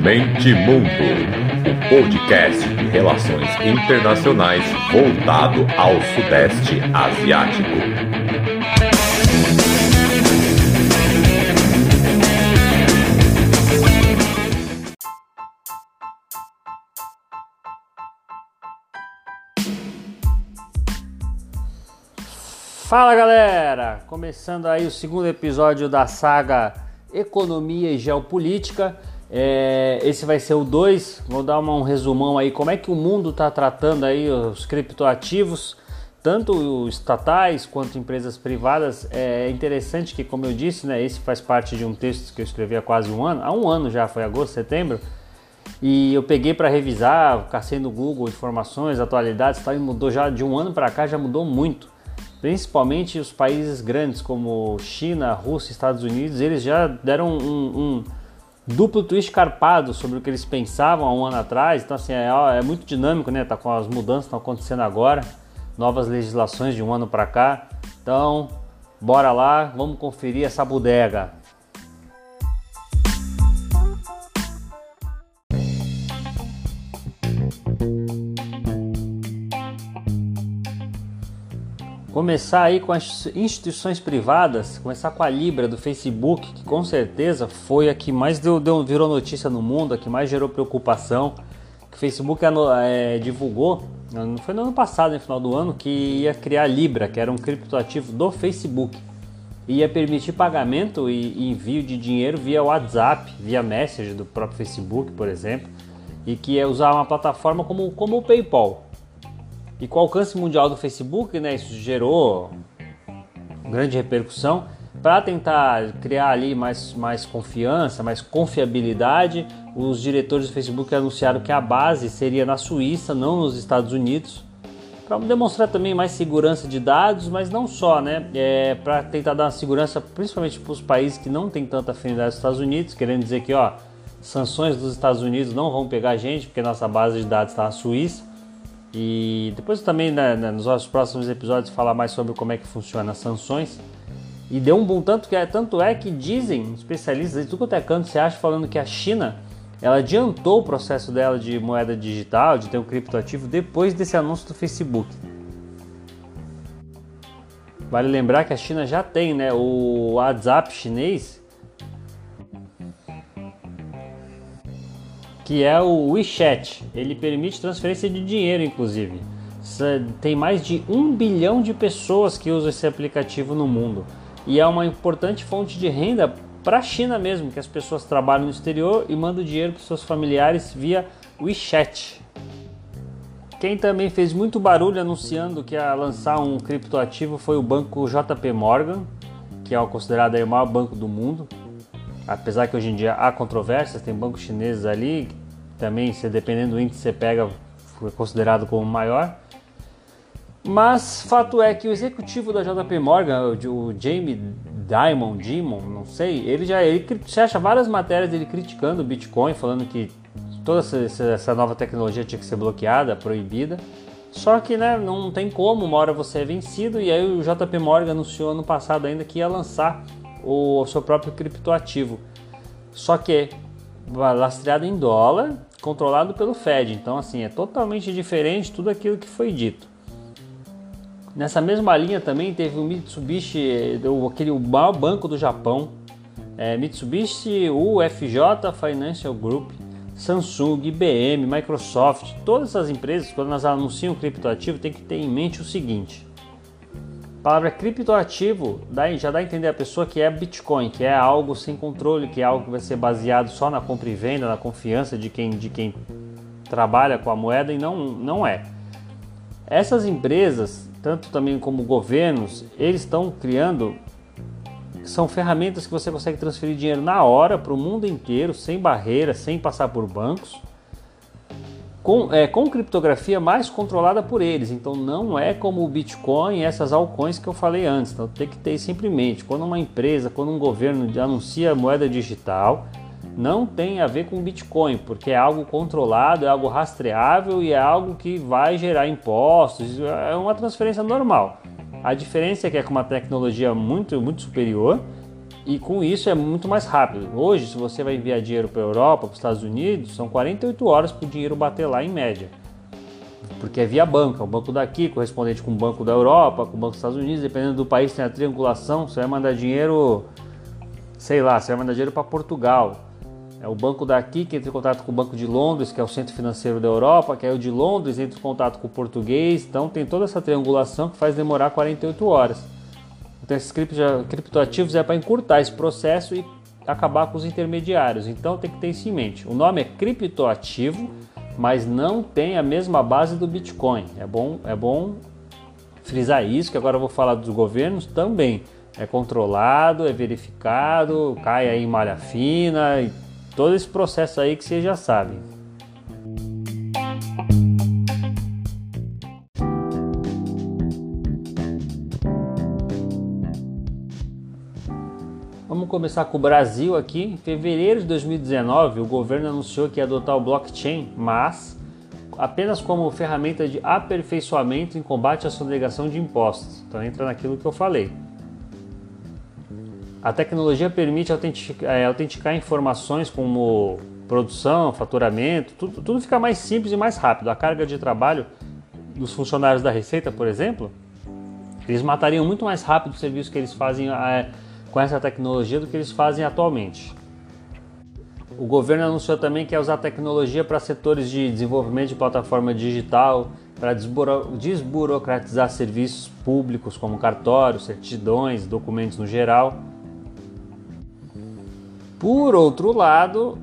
Mente Mundo, o podcast de relações internacionais voltado ao Sudeste Asiático. Fala galera! Começando aí o segundo episódio da saga Economia e Geopolítica. É, esse vai ser o 2. Vou dar uma, um resumão aí como é que o mundo está tratando aí os criptoativos, tanto estatais quanto empresas privadas. É interessante que, como eu disse, né, esse faz parte de um texto que eu escrevi há quase um ano, há um ano já, foi agosto, setembro. E eu peguei para revisar, cacei no Google informações, atualidades, tal, e mudou já de um ano para cá, já mudou muito principalmente os países grandes como China, Rússia, Estados Unidos, eles já deram um, um duplo twist carpado sobre o que eles pensavam há um ano atrás. Então, assim, é, é muito dinâmico, né? Tá com as mudanças estão acontecendo agora, novas legislações de um ano para cá. Então, bora lá, vamos conferir essa bodega. Começar aí com as instituições privadas, começar com a Libra do Facebook, que com certeza foi a que mais deu, deu virou notícia no mundo, a que mais gerou preocupação. Que o Facebook é, divulgou, não foi no ano passado, no final do ano, que ia criar a Libra, que era um criptoativo do Facebook. Ia permitir pagamento e envio de dinheiro via WhatsApp, via Messenger do próprio Facebook, por exemplo, e que ia usar uma plataforma como, como o PayPal. E com o alcance mundial do Facebook, né, isso gerou grande repercussão. Para tentar criar ali mais, mais confiança, mais confiabilidade, os diretores do Facebook anunciaram que a base seria na Suíça, não nos Estados Unidos, para demonstrar também mais segurança de dados, mas não só, né? É, para tentar dar segurança principalmente para os países que não têm tanta afinidade com os Estados Unidos, querendo dizer que ó, sanções dos Estados Unidos não vão pegar a gente, porque nossa base de dados está na Suíça. E depois também né, né, nos nossos próximos episódios falar mais sobre como é que funciona as sanções. E deu um bom tanto que é, tanto é que dizem especialistas de tudo quanto é canto você acha falando que a China ela adiantou o processo dela de moeda digital, de ter um criptoativo depois desse anúncio do Facebook. Vale lembrar que a China já tem, né, o WhatsApp chinês que é o WeChat. Ele permite transferência de dinheiro, inclusive. Tem mais de um bilhão de pessoas que usam esse aplicativo no mundo e é uma importante fonte de renda para a China mesmo, que as pessoas trabalham no exterior e mandam dinheiro para seus familiares via WeChat. Quem também fez muito barulho anunciando que ia lançar um criptoativo foi o banco JP Morgan, que é considerado o maior banco do mundo. Apesar que hoje em dia há controvérsias, tem bancos chineses ali também, se dependendo do índice você pega, foi considerado como maior. Mas fato é que o executivo da JP Morgan, o Jamie Dimon, Dimon, não sei, ele já ele, você acha várias matérias dele criticando o Bitcoin, falando que toda essa, nova tecnologia tinha que ser bloqueada, proibida. Só que né, não tem como, uma hora você é vencido, e aí o JP Morgan anunciou ano passado ainda que ia lançar o, o seu próprio criptoativo. Só que lastreado em dólar, controlado pelo Fed. Então, assim, é totalmente diferente tudo aquilo que foi dito. Nessa mesma linha também teve o Mitsubishi, aquele o maior banco do Japão, é, Mitsubishi UFJ Financial Group, Samsung, IBM, Microsoft, todas essas empresas, quando elas anunciam criptoativo, tem que ter em mente o seguinte: a palavra criptoativo dá, já dá a entender a pessoa que é Bitcoin, que é algo sem controle, que é algo que vai ser baseado só na compra e venda, na confiança de quem, de quem trabalha com a moeda e não, não é. Essas empresas, tanto também como governos, eles estão criando são ferramentas que você consegue transferir dinheiro na hora para o mundo inteiro, sem barreira, sem passar por bancos com, é, com criptografia mais controlada por eles. Então não é como o Bitcoin e essas altcoins que eu falei antes. Então tem que ter sempre em mente. Quando uma empresa, quando um governo anuncia moeda digital, não tem a ver com Bitcoin, porque é algo controlado, é algo rastreável e é algo que vai gerar impostos. É uma transferência normal. A diferença é que é com uma tecnologia muito, muito superior E com isso é muito mais rápido. Hoje, se você vai enviar dinheiro para a Europa, para os Estados Unidos, são 48 horas para o dinheiro bater lá em média. Porque é via banco, o banco daqui correspondente com o banco da Europa, com o banco dos Estados Unidos, dependendo do país tem a triangulação, você vai mandar dinheiro, sei lá, você vai mandar dinheiro para Portugal. É o banco daqui que entra em contato com o Banco de Londres, que é o centro financeiro da Europa, que é o de Londres, entra em contato com o português. Então tem toda essa triangulação que faz demorar 48 horas. Então esses criptoativos é para encurtar esse processo e acabar com os intermediários. Então tem que ter isso em mente. O nome é criptoativo, mas não tem a mesma base do Bitcoin. É bom, é bom frisar isso, que agora eu vou falar dos governos também. É controlado, é verificado, cai aí em malha fina e todo esse processo aí que vocês já sabem. Começar com o Brasil aqui. Em fevereiro de 2019, o governo anunciou que ia adotar o blockchain, mas apenas como ferramenta de aperfeiçoamento em combate à sonegação de impostos. Então entra naquilo que eu falei. A tecnologia permite é, autenticar informações como produção, faturamento, tudo, tudo fica mais simples e mais rápido. A carga de trabalho dos funcionários da Receita, por exemplo, eles matariam muito mais rápido o serviço que eles fazem é, com essa tecnologia do que eles fazem atualmente. O governo anunciou também que ia usar tecnologia para setores de desenvolvimento de plataforma digital, para desburocratizar serviços públicos como cartórios, certidões, documentos no geral. Por outro lado,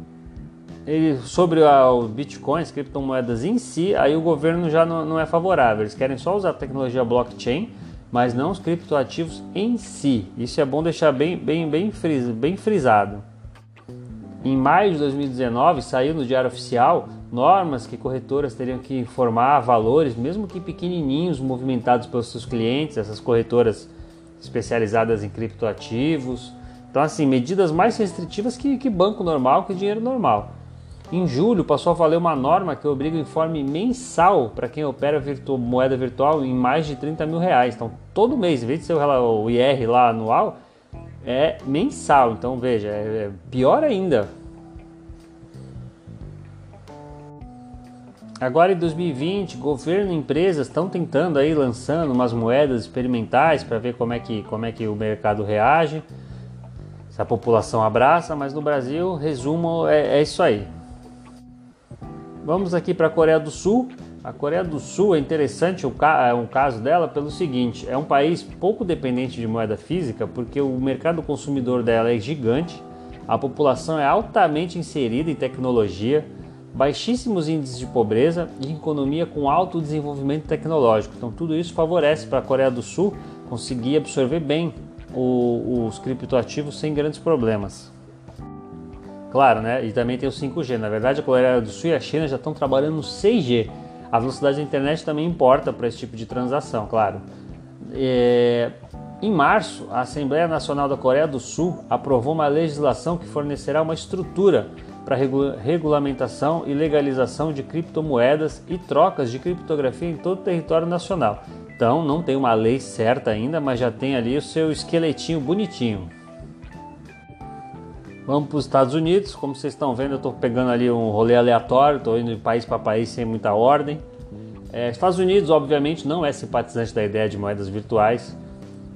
ele, sobre o Bitcoin, as criptomoedas em si, aí o governo já não, não é favorável. Eles querem só usar a tecnologia blockchain mas não os criptoativos em si. Isso é bom deixar bem, bem, bem, fris, bem frisado. Em maio de 2019 saiu no Diário Oficial normas que corretoras teriam que informar valores, mesmo que pequenininhos, movimentados pelos seus clientes, essas corretoras especializadas em criptoativos. Então, assim, medidas mais restritivas que, que banco normal, que dinheiro normal. Em julho passou a valer uma norma que obriga o informe mensal para quem opera virtu moeda virtual em mais de 30 mil reais. Então, todo mês, em vez de ser o IR lá anual, é mensal. Então, veja, é, é pior ainda. Agora em 2020, governo e empresas estão tentando aí lançando umas moedas experimentais para ver como é que como é que o mercado reage, se a população abraça, mas no Brasil, resumo é, é isso aí. Vamos aqui para a Coreia do Sul. A Coreia do Sul é interessante o é um caso dela pelo seguinte: é um país pouco dependente de moeda física, porque o mercado consumidor dela é gigante, a população é altamente inserida em tecnologia, baixíssimos índices de pobreza e economia com alto desenvolvimento tecnológico. Então, tudo isso favorece para a Coreia do Sul conseguir absorver bem o, os criptoativos sem grandes problemas. Claro, né? E também tem o 5G. Na verdade, a Coreia do Sul e a China já estão trabalhando no 6G. A velocidade da internet também importa para esse tipo de transação, claro. É... Em março, a Assembleia Nacional da Coreia do Sul aprovou uma legislação que fornecerá uma estrutura para regulamentação e legalização de criptomoedas e trocas de criptografia em todo o território nacional. Então, não tem uma lei certa ainda, mas já tem ali o seu esqueletinho bonitinho. Vamos para os Estados Unidos. Como vocês estão vendo, eu estou pegando ali um rolê aleatório, estou indo de país para país sem muita ordem. É, Estados Unidos, obviamente, não é simpatizante da ideia de moedas virtuais.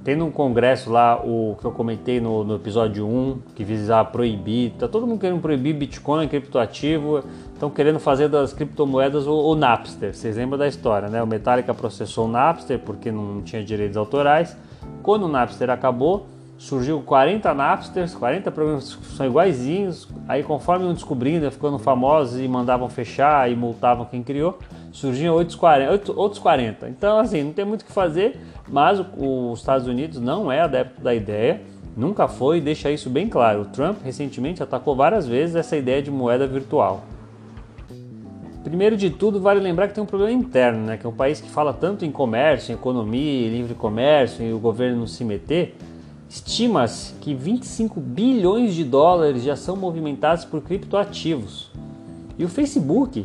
Tem um congresso lá, o que eu comentei no, no episódio 1, que visava proibir. Tá todo mundo querendo proibir Bitcoin, criptoativo. Estão querendo fazer das criptomoedas o, o, Napster. Vocês lembram da história, né? O Metallica processou o Napster porque não tinha direitos autorais. Quando o Napster acabou, surgiu 40 Napsters, 40 programas que são iguaizinhos, aí conforme iam descobrindo, ficando famosos e mandavam fechar e multavam quem criou, surgiam outros 40, outros 40. Então, assim, não tem muito o que fazer, mas os Estados Unidos não é adepto da ideia, nunca foi e deixa isso bem claro. O Trump recentemente atacou várias vezes essa ideia de moeda virtual. Primeiro de tudo, vale lembrar que tem um problema interno, né? que é um país que fala tanto em comércio, em economia, em livre comércio, e o governo não se meter, Estima-se que 25 bilhões de dólares já são movimentados por criptoativos. E o Facebook,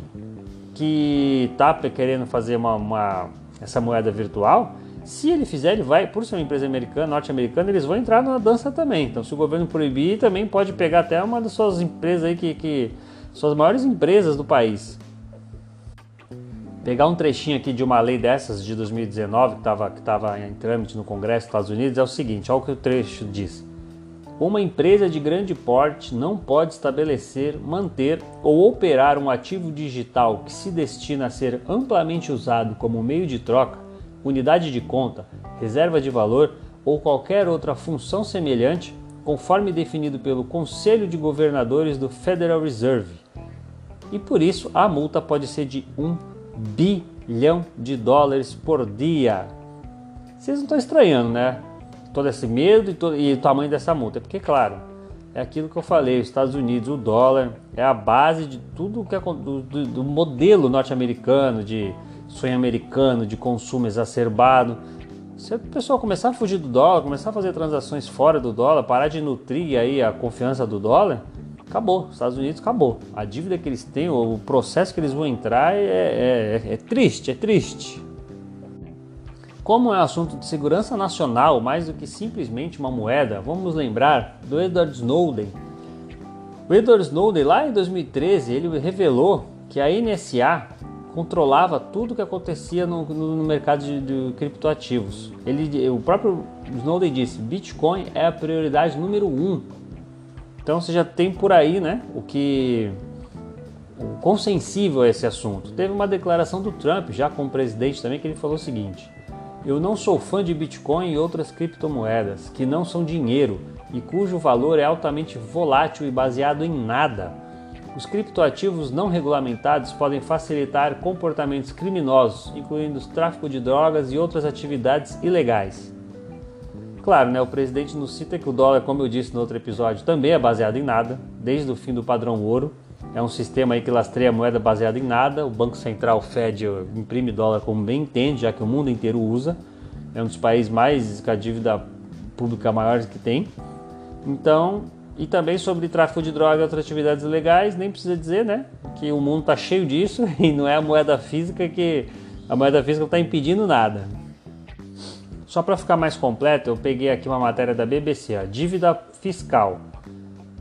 que está querendo fazer uma, uma, essa moeda virtual, Se ele fizer, ele vai, por ser uma empresa americana, norte-americana, eles vão entrar na dança também. Então, se o governo proibir, também pode pegar até uma das suas empresas aí que, que suas maiores empresas do país. Pegar um trechinho aqui de uma lei dessas de 2019 que estava que tava em trâmite no Congresso dos Estados Unidos é o seguinte: olha o que o trecho diz. Uma empresa de grande porte não pode estabelecer, manter ou operar um ativo digital que se destina a ser amplamente usado como meio de troca, unidade de conta, reserva de valor ou qualquer outra função semelhante, conforme definido pelo Conselho de Governadores do Federal Reserve. E por isso a multa pode ser de 1 bilhão de dólares por dia. Vocês não estão estranhando, né? todo esse medo e, todo, e o tamanho dessa multa? É porque, claro, é aquilo que eu falei, os Estados Unidos, o dólar é a base de tudo que é do, do, do modelo norte-americano, de sonho americano, de consumo exacerbado. Se a pessoa começar a fugir do dólar, começar a fazer transações fora do dólar, parar de nutrir aí a confiança do dólar, acabou. Os Estados Unidos acabou. A dívida que eles têm, o processo que eles vão entrar é, é, é, triste, é triste. Como é assunto de segurança nacional mais do que simplesmente uma moeda, vamos lembrar do Edward Snowden. O Edward Snowden, lá em 2013, ele revelou que a NSA controlava tudo que acontecia no, no, no mercado de, de, criptoativos. Ele, o próprio Snowden disse: Bitcoin é a prioridade número um. Então você já tem por aí, né, o que o quão sensível é esse assunto. Teve uma declaração do Trump, já como presidente também, que ele falou o seguinte: eu não sou fã de Bitcoin e outras criptomoedas que não são dinheiro e cujo valor é altamente volátil e baseado em nada. Os criptoativos não regulamentados podem facilitar comportamentos criminosos, incluindo o tráfico de drogas e outras atividades ilegais. Claro, né, o presidente nos cita que o dólar, como eu disse no outro episódio, também é baseado em nada, desde o fim do padrão ouro. É um sistema aí que lastreia a moeda baseada em nada. O Banco Central Fed imprime dólar como bem entende, já que o mundo inteiro usa. É um dos países mais com a dívida pública maior que tem. Então, e também sobre tráfico de drogas e outras atividades ilegais, nem precisa dizer, né? Que o mundo está cheio disso e não é a moeda física que a moeda física não está impedindo nada. Só para ficar mais completo, eu peguei aqui uma matéria da BBC, dívida fiscal.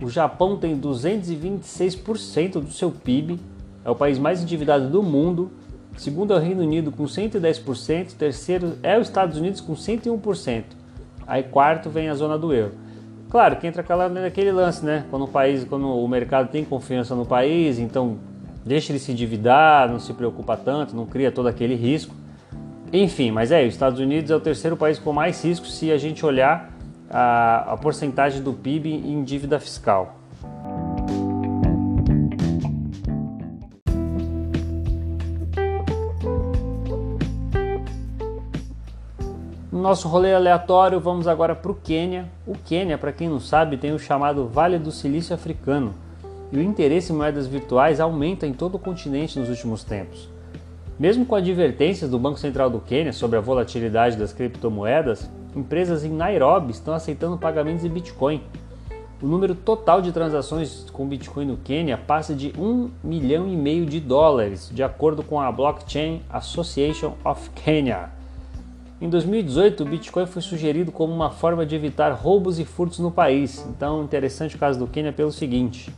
O Japão tem 226% do seu PIB, é o país mais endividado do mundo. Segundo é o Reino Unido com 110%, terceiro é os Estados Unidos com 101%. Aí quarto vem a zona do euro. Claro que entra aquela, naquele lance, né? Quando o país, quando o mercado tem confiança no país, então deixa ele se endividar, não se preocupa tanto, não cria todo aquele risco. Enfim, mas é, os Estados Unidos é o terceiro país com mais risco se a gente olhar a, a porcentagem do PIB em dívida fiscal. No nosso rolê aleatório, vamos agora para o Quênia. O Quênia, para quem não sabe, tem o chamado Vale do Silício Africano e o interesse em moedas virtuais aumenta em todo o continente nos últimos tempos. Mesmo com advertências do Banco Central do Quênia sobre a volatilidade das criptomoedas, empresas em Nairobi estão aceitando pagamentos em Bitcoin. O número total de transações com Bitcoin no Quênia passa de 1 milhão e meio de dólares, de acordo com a Blockchain Association of Kenya. Em 2018, o Bitcoin foi sugerido como uma forma de evitar roubos e furtos no país. Então, interessante o caso do Quênia pelo seguinte: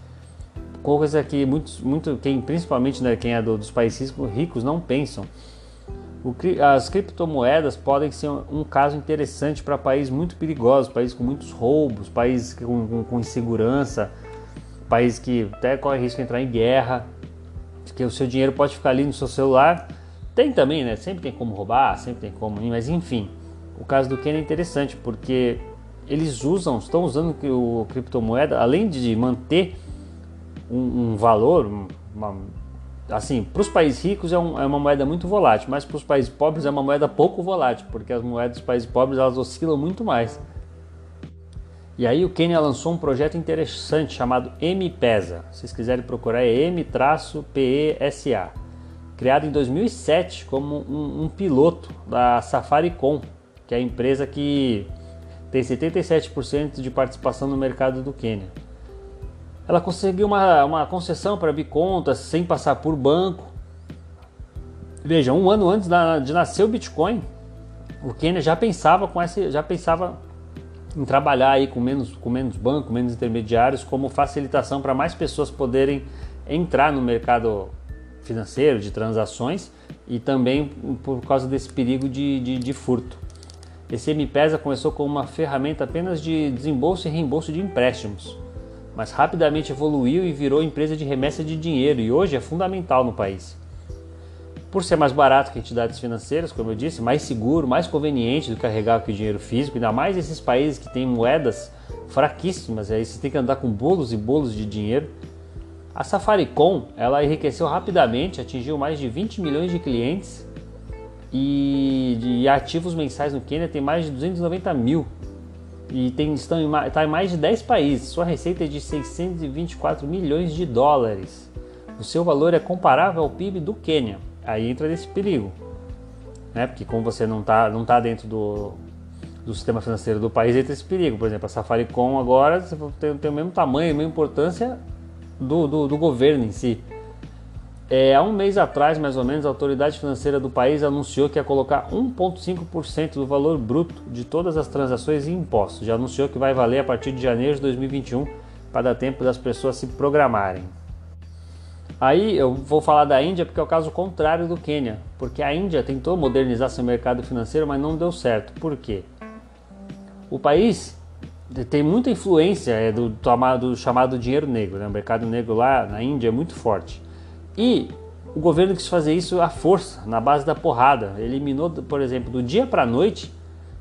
coisa que muitos, muito, quem, principalmente né, quem é do, dos países ricos não pensam. O, as criptomoedas podem ser um, um caso interessante para países muito perigosos, países com muitos roubos, países com, com, com insegurança, países que até correm risco de entrar em guerra, que o seu dinheiro pode ficar ali no seu celular. Tem também, né? Sempre tem como roubar, sempre tem como, mas enfim. O caso do Ken é interessante porque eles usam, estão usando o criptomoeda, além de manter um, um valor, uma, assim, para os países ricos é, um, é, uma moeda muito volátil, mas para os países pobres é uma moeda pouco volátil, porque as moedas dos países pobres elas oscilam muito mais. E aí o Quênia lançou um projeto interessante chamado M-Pesa. Se vocês quiserem procurar é M-PESA. Criado em 2007 como um, um piloto da Safaricom, que é a empresa que tem 77% de participação no mercado do Quênia ela conseguiu uma, uma concessão para abrir contas sem passar por banco. Veja, um ano antes da, de nascer o Bitcoin, o Quênia já pensava com essa, já pensava em trabalhar aí com menos, com menos banco, menos intermediários, como facilitação para mais pessoas poderem entrar no mercado financeiro de transações e também por causa desse perigo de, de, de furto. Esse MPESA começou como uma ferramenta apenas de desembolso e reembolso de empréstimos, mas rapidamente evoluiu e virou empresa de remessa de dinheiro e hoje é fundamental no país. Por ser mais barato que entidades financeiras, como eu disse, mais seguro, mais conveniente do que carregar aqui o dinheiro físico, ainda mais esses países que têm moedas fraquíssimas, aí você tem que andar com bolos e bolos de dinheiro. A Safaricom, ela enriqueceu rapidamente, atingiu mais de 20 milhões de clientes e de ativos mensais no Quênia tem mais de 290 mil e tem, estão em, está em mais de 10 países. Sua receita é de 624 milhões de dólares. O seu valor é comparável ao PIB do Quênia. Aí entra nesse perigo, né? Porque como você não está não tá dentro do, do sistema financeiro do país, entra esse perigo. Por exemplo, a Safaricom agora tem, tem o mesmo tamanho, a mesma importância do, do, do governo em si. É, há um mês atrás, mais ou menos, a autoridade financeira do país anunciou que ia colocar 1,5% do valor bruto de todas as transações em impostos. Já anunciou que vai valer a partir de janeiro de 2021 para dar tempo das pessoas se programarem. Aí eu vou falar da Índia porque é o caso contrário do Quênia, porque a Índia tentou modernizar seu mercado financeiro, mas não deu certo. Por quê? O país tem muita influência é, do, do chamado dinheiro negro, né? o mercado negro lá na Índia é muito forte. E o governo quis fazer isso à força, na base da porrada. Eliminou, por exemplo, do dia para a noite,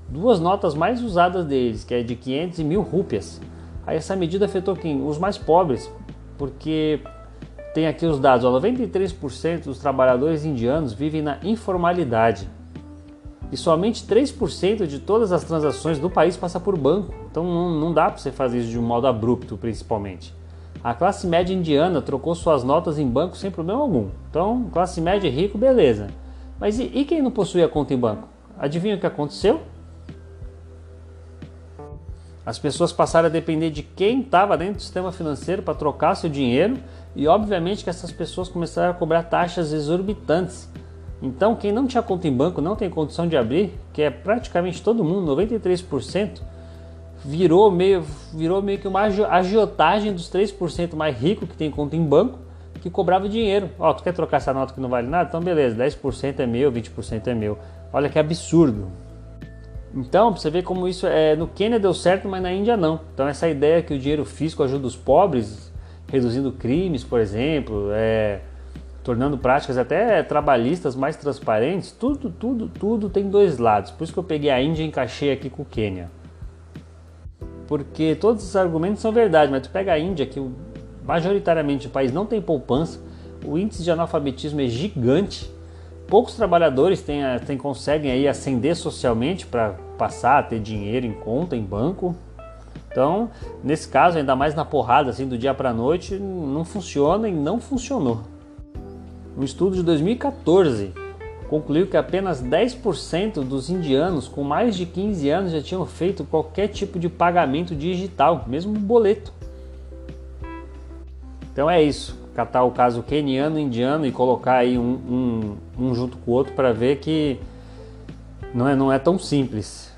duas notas mais usadas deles, que é de 500 e mil rúpias. Aí essa medida afetou quem? Os mais pobres, porque tem aqui os dados, ó, 93% dos trabalhadores indianos vivem na informalidade. E somente 3% de todas as transações do país passa por banco. Então não, não dá para você fazer isso de um modo abrupto, principalmente. A classe média indiana trocou suas notas em banco sem problema algum. Então, classe média e rico, beleza. Mas e, e quem não possuía conta em banco? Adivinha o que aconteceu? As pessoas passaram a depender de quem estava dentro do sistema financeiro para trocar seu dinheiro e, obviamente, que essas pessoas começaram a cobrar taxas exorbitantes. Então, quem não tinha conta em banco, não tem condição de abrir, que é praticamente todo mundo, 93%, virou meio, virou meio que uma agiotagem dos 3% mais ricos que tem conta em banco que cobrava dinheiro. Ó, tu quer trocar essa nota que não vale nada? Então beleza, 10% é meu, 20% é meu. Olha que absurdo. Então, pra você ver como isso é. No Quênia deu certo, mas na Índia não. Então, essa ideia que o dinheiro físico ajuda os pobres, reduzindo crimes, por exemplo, é, tornando práticas até trabalhistas mais transparentes, tudo, tudo, tudo tem dois lados. Por isso que eu peguei a Índia e encaixei aqui com o Quênia porque todos esses argumentos são verdade, mas tu pega a Índia, que majoritariamente o país não tem poupança, o índice de analfabetismo é gigante, poucos trabalhadores têm, têm, conseguem aí ascender socialmente para passar a ter dinheiro em conta, em banco. Então, nesse caso, ainda mais na porrada, assim, do dia para a noite, não funciona e não funcionou. Um estudo de 2014 concluiu que apenas 10% dos indianos com mais de 15 anos já tinham feito qualquer tipo de pagamento digital, mesmo boleto. Então é isso, catar o caso queniano indiano e colocar aí um, um, um junto com o outro para ver que não é, não é tão simples.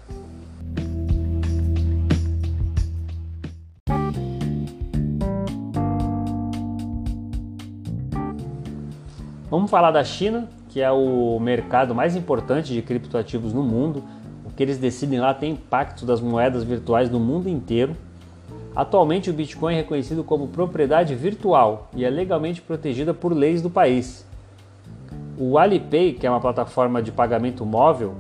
Vamos falar da China, que é o mercado mais importante de criptoativos no mundo. O que eles decidem lá tem impacto das moedas virtuais no mundo inteiro. Atualmente, o Bitcoin é reconhecido como propriedade virtual e é legalmente protegida por leis do país. O Alipay, que é uma plataforma de pagamento móvel,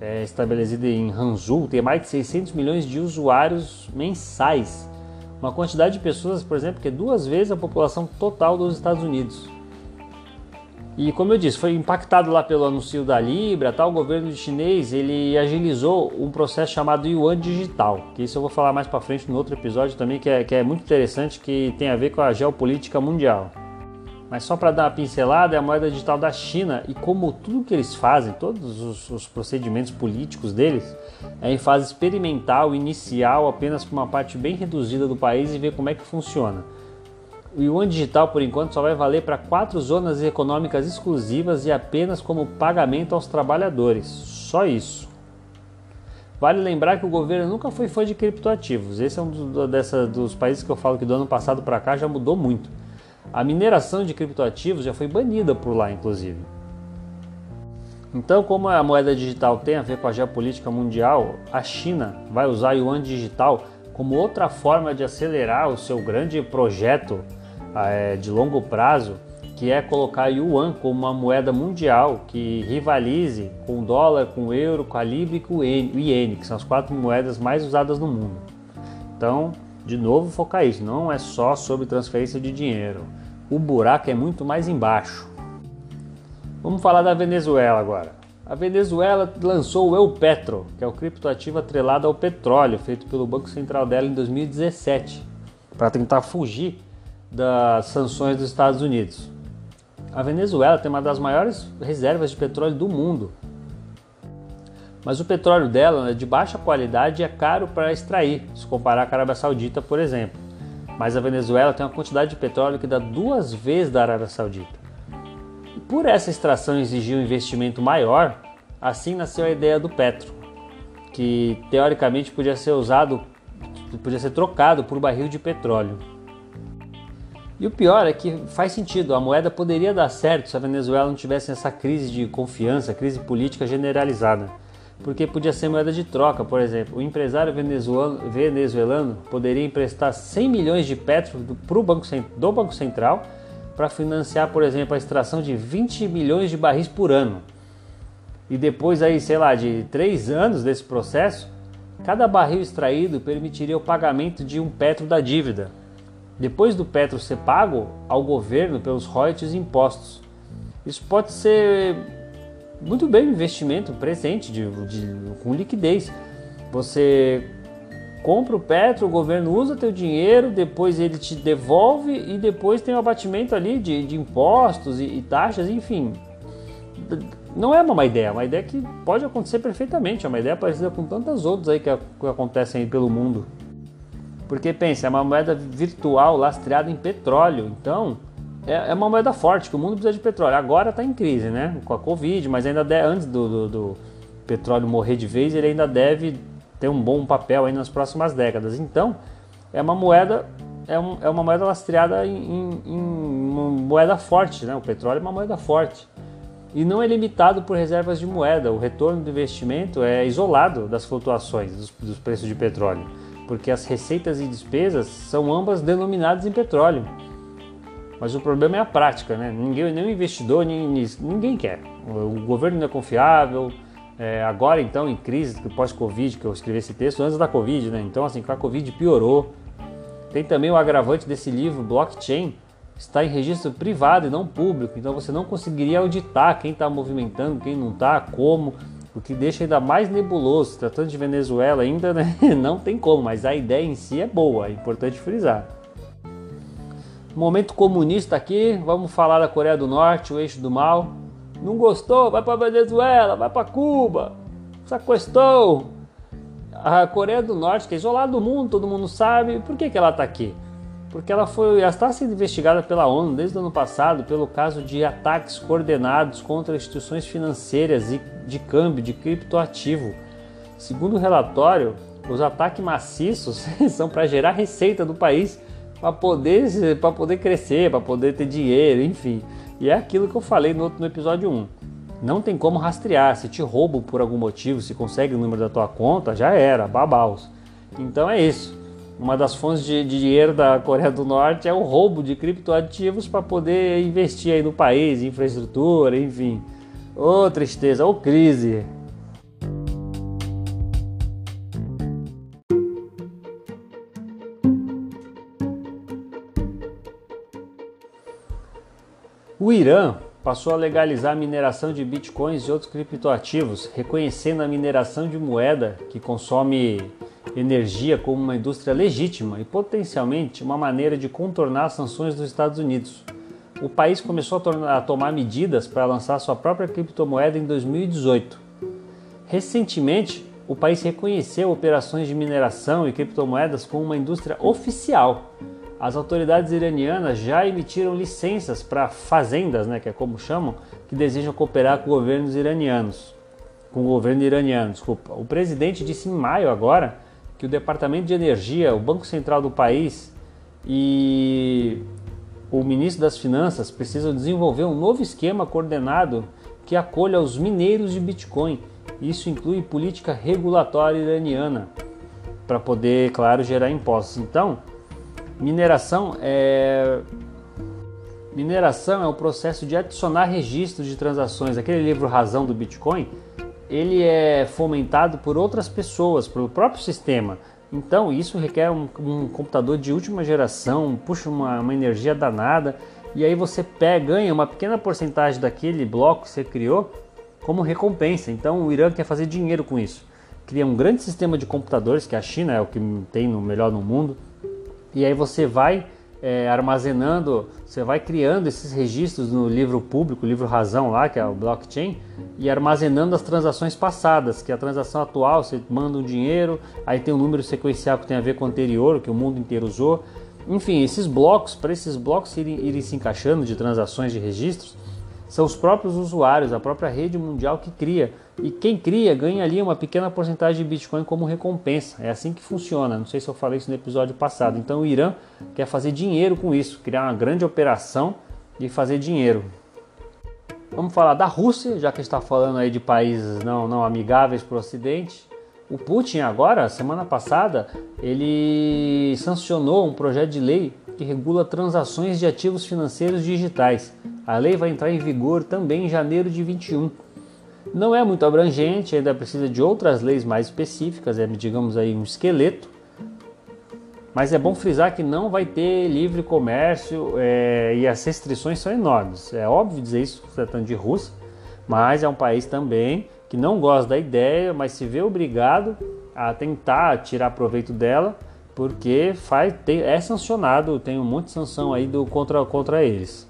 é estabelecida em Hangzhou, tem mais de 600 milhões de usuários mensais. Uma quantidade de pessoas, por exemplo, que é duas vezes a população total dos Estados Unidos. E como eu disse, foi impactado lá pelo anúncio da Libra, tal, o governo chinês ele agilizou um processo chamado Yuan Digital, que isso eu vou falar mais para frente no outro episódio também, que é, que é muito interessante, que tem a ver com a geopolítica mundial. Mas só para dar uma pincelada, é a moeda digital da China e como tudo que eles fazem, todos os, os procedimentos políticos deles, é em fase experimental, inicial, apenas para uma parte bem reduzida do país e ver como é que funciona. O yuan digital, por enquanto, só vai valer para quatro zonas econômicas exclusivas e apenas como pagamento aos trabalhadores. Só isso. Vale lembrar que o governo nunca foi fã de criptoativos. Esse é um dos, dessa, dos países que eu falo que do ano passado para cá já mudou muito. A mineração de criptoativos já foi banida por lá, inclusive. Então, como a moeda digital tem a ver com a geopolítica mundial, a China vai usar o yuan digital como outra forma de acelerar o seu grande projeto é, de longo prazo, que é colocar yuan como uma moeda mundial que rivalize com o dólar, com o euro, com a libra e com o iene, que são as quatro moedas mais usadas no mundo. Então, de novo, focar isso, não é só sobre transferência de dinheiro. O buraco é muito mais embaixo. Vamos falar da Venezuela agora. A Venezuela lançou o El Petro, que é o criptoativo atrelado ao petróleo, feito pelo Banco Central dela em 2017, para tentar fugir das sanções dos Estados Unidos. A Venezuela tem uma das maiores reservas de petróleo do mundo. Mas o petróleo dela é de baixa qualidade e é caro para extrair, se comparar com a Arábia Saudita, por exemplo. Mas a Venezuela tem uma quantidade de petróleo que dá duas vezes da Arábia Saudita. E por essa extração exigir um investimento maior, assim nasceu a ideia do Petro, que teoricamente podia ser usado, podia ser trocado por barril de petróleo. E o pior é que faz sentido, a moeda poderia dar certo se a Venezuela não tivesse essa crise de confiança, crise política generalizada. Porque podia ser moeda de troca, por exemplo. O empresário venezuelano, poderia emprestar 100 milhões de petro do Banco, do Banco Central para financiar, por exemplo, a extração de 20 milhões de barris por ano. E depois aí, sei lá, de três anos desse processo, cada barril extraído permitiria o pagamento de um petro da dívida depois do petro ser pago ao governo pelos royalties e impostos. Isso pode ser muito bem um investimento presente, de, de, com liquidez. Você compra o petro, o governo usa teu dinheiro, depois ele te devolve e depois tem o um abatimento ali de, de impostos e, e, taxas, enfim. Não é uma má ideia, é uma ideia que pode acontecer perfeitamente, é uma ideia parecida com tantas outras aí que, que acontecem aí pelo mundo. Porque pensa, é uma moeda virtual lastreada em petróleo. Então, é, é uma moeda forte, que o mundo precisa de petróleo. Agora está em crise, né? Com a Covid, mas ainda antes do, do, do, petróleo morrer de vez, ele ainda deve ter um bom papel aí nas próximas décadas. Então, é uma moeda é, um, é uma moeda lastreada em, em, em, uma moeda forte, né? O petróleo é uma moeda forte. E não é limitado por reservas de moeda. O retorno do investimento é isolado das flutuações dos, dos preços de petróleo porque as receitas e despesas são ambas denominadas em petróleo. Mas o problema é a prática, né? Ninguém, nenhum investidor, ninguém, ninguém quer. O governo não é confiável. É, agora, então, em crise, pós-Covid, que eu escrevi esse texto antes da Covid, né? Então, assim, com a Covid piorou. Tem também o agravante desse livro, blockchain, está em registro privado e não público. Então, você não conseguiria auditar quem está movimentando, quem não está, como o que deixa ainda mais nebuloso. Tratando de Venezuela ainda né? não tem como, mas a ideia em si é boa, é importante frisar. Momento comunista aqui, vamos falar da Coreia do Norte, o eixo do mal. Não gostou? Vai para Venezuela, vai para Cuba. Sequestrou. A Coreia do Norte, que é isolada do mundo, todo mundo sabe. Por que, que ela está aqui? Porque ela foi ela está sendo investigada pela ONU desde o ano passado pelo caso de ataques coordenados contra instituições financeiras e de câmbio de criptoativo. Segundo o relatório, os ataques maciços são para gerar receita do país para poder poder crescer, para poder ter dinheiro, enfim. E é aquilo que eu falei no, no episódio 1. Não tem como rastrear, se te roubam por algum motivo, se consegue o número da tua conta, já era, babaus. Então é isso. Uma das fontes de, de, dinheiro da Coreia do Norte é o roubo de criptoativos para poder investir aí no país, infraestrutura, enfim. Ô oh, tristeza, ô oh, crise. O Irã passou a legalizar a mineração de bitcoins e outros criptoativos, reconhecendo a mineração de moeda que consome energia como uma indústria legítima e potencialmente uma maneira de contornar as sanções dos Estados Unidos. O país começou a, tornar, a tomar medidas para lançar sua própria criptomoeda em 2018. Recentemente, o país reconheceu operações de mineração e criptomoedas como uma indústria oficial. As autoridades iranianas já emitiram licenças para fazendas, né, que é como chamam, que desejam cooperar com governos iranianos. com o governo iraniano, desculpa. O presidente disse em maio agora que o Departamento de Energia, o Banco Central do país e o ministro das Finanças precisam desenvolver um novo esquema coordenado que acolha os mineiros de Bitcoin. Isso inclui política regulatória iraniana para poder, claro, gerar impostos. Então, mineração é mineração é o processo de adicionar registros de transações. Aquele livro Razão do Bitcoin, ele é fomentado por outras pessoas, pelo próprio sistema. Então, isso requer um, um computador de última geração, puxa uma, uma, energia danada, e aí você pega, ganha uma pequena porcentagem daquele bloco que você criou como recompensa. Então, o Irã quer fazer dinheiro com isso. Cria um grande sistema de computadores, que a China é o que tem no melhor no mundo, e aí você vai é, armazenando, você vai criando esses registros no livro público, livro razão lá, que é o blockchain, e armazenando as transações passadas, que é a transação atual, você manda um dinheiro, aí tem um número sequencial que tem a ver com o anterior, que o mundo inteiro usou. Enfim, esses blocos, para esses blocos irem, irem se encaixando de transações de registros, são os próprios usuários, a própria rede mundial que cria. E quem cria ganha ali uma pequena porcentagem de Bitcoin como recompensa. É assim que funciona. Não sei se eu falei isso no episódio passado. Então o Irã quer fazer dinheiro com isso, criar uma grande operação de fazer dinheiro. Vamos falar da Rússia, já que está falando aí de países não, não amigáveis para o Ocidente. O Putin agora, semana passada, ele sancionou um projeto de lei que regula transações de ativos financeiros digitais. A lei vai entrar em vigor também em janeiro de 21. Não é muito abrangente, ainda precisa de outras leis mais específicas, é, digamos aí um esqueleto. Mas é bom frisar que não vai ter livre comércio é, e as restrições são enormes. É óbvio dizer isso tratando de Rússia, mas é um país também que não gosta da ideia, mas se vê obrigado a tentar tirar proveito dela porque faz, tem, é sancionado, tem um monte de sanção aí do, contra, contra eles.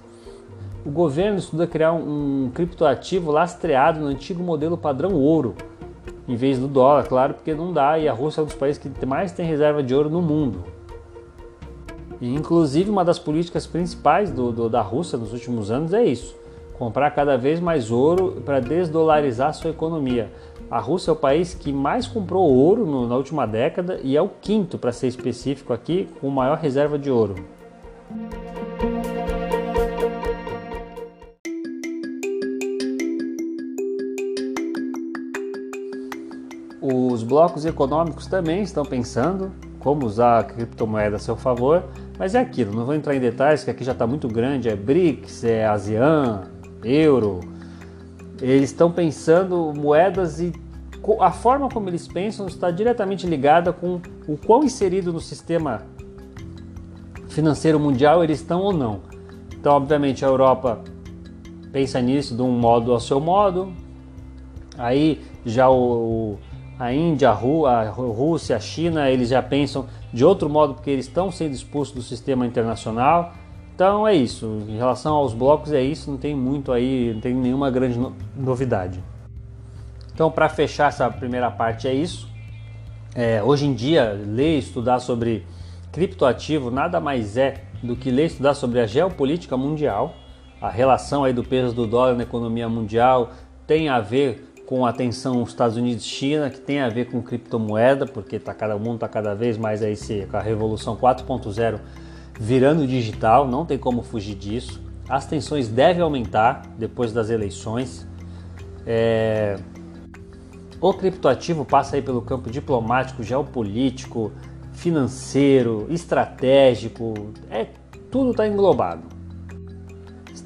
O governo estuda criar um, um criptoativo lastreado no antigo modelo padrão ouro, em vez do dólar, claro, porque não dá, e a Rússia é um dos países que mais tem reserva de ouro no mundo. E, inclusive, uma das políticas principais do, do, da Rússia nos últimos anos é isso: comprar cada vez mais ouro para desdolarizar sua economia. A Rússia é o país que mais comprou ouro no, na última década e é o quinto, para ser específico aqui, com maior reserva de ouro. Os blocos econômicos também estão pensando como usar a criptomoeda a seu favor, mas é aquilo, não vou entrar em detalhes que aqui já está muito grande, é BRICS, é ASEAN, euro, eles estão pensando moedas e a forma como eles pensam está diretamente ligada com o quão inserido no sistema financeiro mundial eles estão ou não. Então, obviamente, a Europa pensa nisso de um modo ao seu modo. Aí já o, a Índia, a Rússia, a China, eles já pensam de outro modo porque eles estão sendo expulsos do sistema internacional. Então é isso. Em relação aos blocos é isso. Não tem muito aí, não tem nenhuma grande novidade. Então, para fechar essa primeira parte, é isso. É, hoje em dia, ler e estudar sobre criptoativo nada mais é do que ler e estudar sobre a geopolítica mundial, a relação aí do peso do dólar na economia mundial tem a ver com a tensão Estados Unidos China, que tem a ver com criptomoeda, porque tá cada mundo está cada vez mais aí se, com a revolução 4.0 virando digital, não tem como fugir disso. As tensões devem aumentar depois das eleições. É, o criptoativo passa aí pelo campo diplomático, geopolítico, financeiro, estratégico, é tudo está englobado.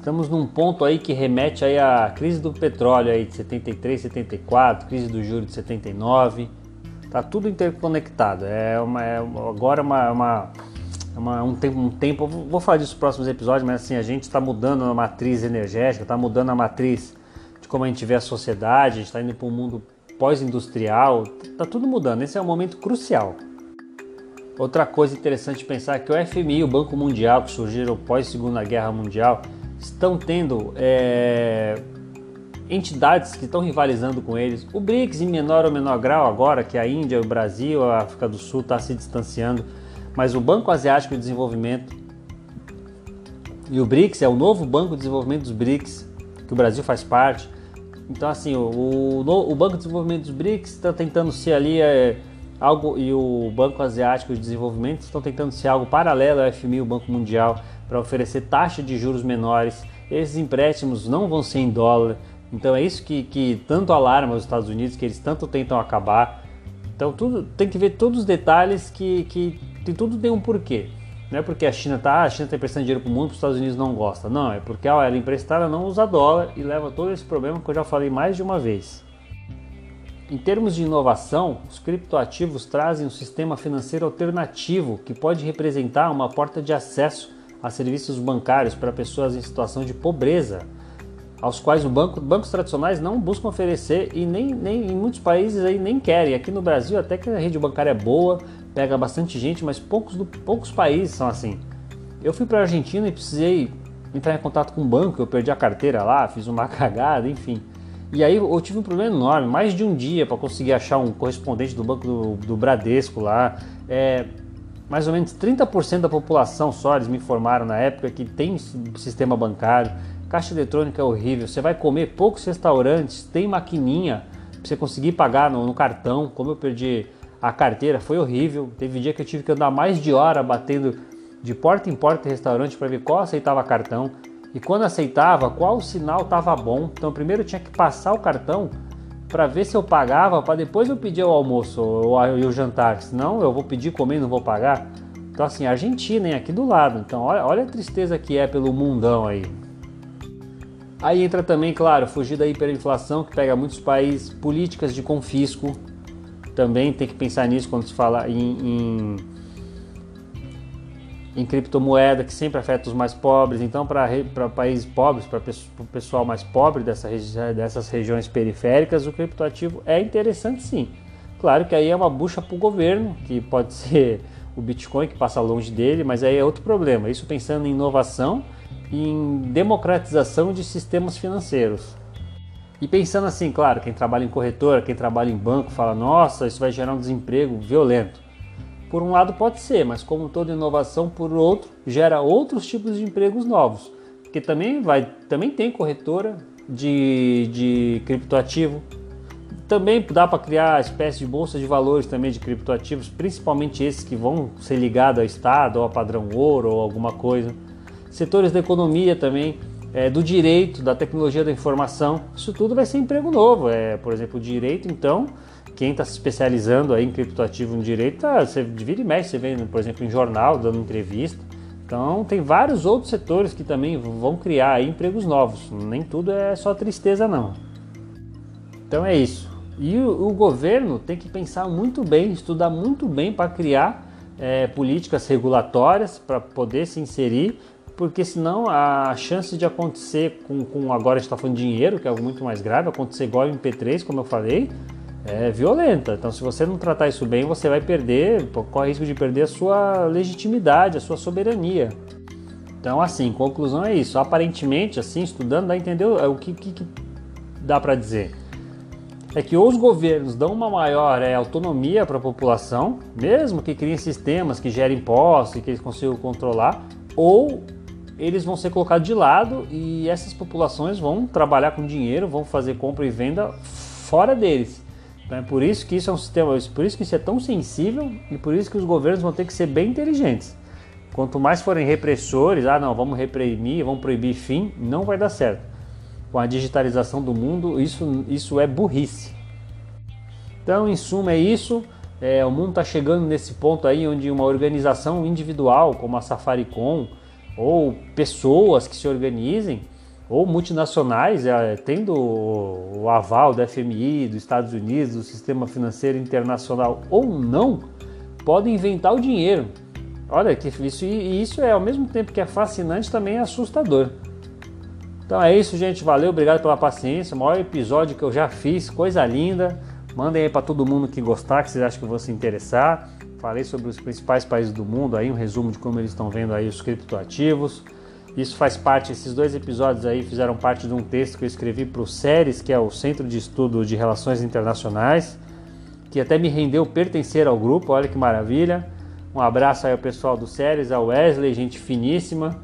Estamos num ponto aí que remete aí à crise do petróleo aí de 73, 74, crise do juro de 79, tá tudo interconectado. É uma é agora uma, uma, uma um tempo, um tempo, vou falar disso nos próximos episódios, mas assim a gente está mudando a matriz energética, está mudando a matriz de como a gente vê a sociedade, a gente está indo para um mundo pós-industrial, tá tudo mudando. Esse é um momento crucial. Outra coisa interessante pensar é que o FMI o Banco Mundial, que surgiram pós Segunda Guerra Mundial, estão tendo é, entidades que estão rivalizando com eles. O BRICS, em menor ou menor grau, agora que a Índia, o Brasil, a África do Sul está se distanciando, mas o Banco Asiático de Desenvolvimento e o BRICS é o novo Banco de Desenvolvimento dos BRICS, que o Brasil faz parte Então, assim, o, o Banco de Desenvolvimento dos BRICS está tentando ser ali é, algo, e o Banco Asiático de Desenvolvimento estão tentando ser algo paralelo ao FMI, o Banco Mundial, para oferecer taxa de juros menores. Esses empréstimos não vão ser em dólar. Então, é isso que, que tanto alarma os Estados Unidos, que eles tanto tentam acabar. Então, tudo tem que ver todos os detalhes que, que, que tudo tem um porquê. Não é porque a China está, a China está emprestando dinheiro para o mundo, os Estados Unidos não gostam. Não, é porque ó, ela emprestar, ela não usa dólar e leva todo esse problema que eu já falei mais de uma vez. Em termos de inovação, os criptoativos trazem um sistema financeiro alternativo que pode representar uma porta de acesso a serviços bancários para pessoas em situação de pobreza, aos quais banco, bancos tradicionais não buscam oferecer e nem, nem em muitos países aí nem querem. Aqui no Brasil até que a rede bancária é boa, pega bastante gente, mas poucos, poucos países são assim. Eu fui para a Argentina e precisei entrar em contato com o banco, eu perdi a carteira lá, fiz uma cagada, enfim. E aí eu tive um problema enorme, mais de um dia para conseguir achar um correspondente do banco do, do Bradesco lá. É, mais ou menos 30% da população só, eles me informaram na época, que tem sistema bancário. Caixa eletrônica é horrível, você vai comer poucos restaurantes, tem maquininha para você conseguir pagar no, no cartão. Como eu perdi a carteira foi horrível. Teve dia que eu tive que andar mais de hora batendo de porta em porta em restaurante para ver qual aceitava cartão e quando aceitava, qual sinal estava bom. Então, primeiro tinha que passar o cartão para ver se eu pagava, para depois eu pedir o almoço ou o jantar, senão eu vou pedir comer e não vou pagar. Então, assim, Argentina, hein, aqui do lado. Então, olha, olha a tristeza que é pelo mundão aí. Aí entra também, claro, fugir da hiperinflação que pega muitos países, políticas de confisco, também tem que pensar nisso quando se fala em, em, em criptomoeda, que sempre afeta os mais pobres. Então, para países pobres, para o pessoal mais pobre dessa dessas regiões periféricas, o criptoativo é interessante sim. Claro que aí é uma bucha para o governo, que pode ser o Bitcoin que passa longe dele, mas aí é outro problema. Isso pensando em inovação e em democratização de sistemas financeiros. E pensando assim, claro, quem trabalha em corretora, quem trabalha em banco, fala: nossa, isso vai gerar um desemprego violento. Por um lado pode ser, mas como toda inovação, por outro, gera outros tipos de empregos novos. Porque também, vai, também tem corretora de, de criptoativo. Também dá para criar espécie de bolsa de valores também de criptoativos, principalmente esses que vão ser ligados ao Estado ou a padrão ouro ou alguma coisa. Setores da economia também é, do direito, da tecnologia da informação, isso tudo vai ser emprego novo. É, por exemplo, direito, então, quem está se especializando aí em criptoativo no direito, tá, você vira e mexe, você vê, por exemplo, em jornal, dando entrevista. Então, tem vários outros setores que também vão criar empregos novos. Nem tudo é só tristeza, não. Então é isso. E o, o governo tem que pensar muito bem, estudar muito bem para criar é, políticas regulatórias para poder se inserir porque senão a chance de acontecer com, com agora a gente está falando de dinheiro, que é algo muito mais grave, acontecer igual em P3, como eu falei, é violenta. Então, se você não tratar isso bem, você vai perder, corre risco de perder a sua legitimidade, a sua soberania. Então, assim, conclusão é isso. Aparentemente, assim, estudando, dá a entender o que, que, que dá para dizer. É que os governos dão uma maior é, autonomia para a população, mesmo que criem sistemas que gerem impostos e que eles consigam controlar, ou eles vão ser colocados de lado e essas populações vão trabalhar com dinheiro, vão fazer compra e venda fora deles. Então é por isso que isso é um sistema, por isso que isso é tão sensível e por isso que os governos vão ter que ser bem inteligentes. Quanto mais forem repressores, ah não, vamos reprimir, vamos proibir fim, não vai dar certo. Com a digitalização do mundo, isso, isso é burrice. Então, em suma, é isso. É, o mundo está chegando nesse ponto aí onde uma organização individual, como a Safaricom, ou pessoas que se organizem, ou multinacionais, é, tendo o aval do FMI, dos Estados Unidos, do sistema financeiro internacional ou não, podem inventar o dinheiro. Olha que isso e isso é ao mesmo tempo que é fascinante também é assustador. Então é isso, gente. Valeu, obrigado pela paciência. O maior episódio que eu já fiz, coisa linda. Mandem aí para todo mundo que gostar, que vocês acham que vão se interessar. Falei sobre os principais países do mundo, aí um resumo de como eles estão vendo aí os criptoativos. Isso faz parte, esses dois episódios aí fizeram parte de um texto que eu escrevi para o SERES, que é o Centro de Estudo de Relações Internacionais, que até me rendeu pertencer ao grupo, olha que maravilha. Um abraço aí ao pessoal do SERES, ao Wesley, gente finíssima.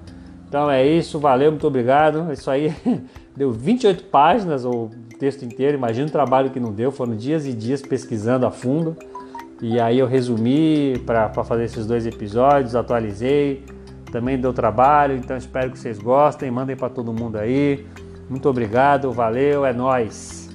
Então é isso, valeu, muito obrigado. Isso aí. deu 28 páginas, ou o texto inteiro, imagina o trabalho que não deu, foram dias e dias pesquisando a fundo. E aí eu resumi para fazer esses dois episódios, atualizei, também deu trabalho, então espero que vocês gostem, mandem para todo mundo aí. Muito obrigado, valeu, é nós.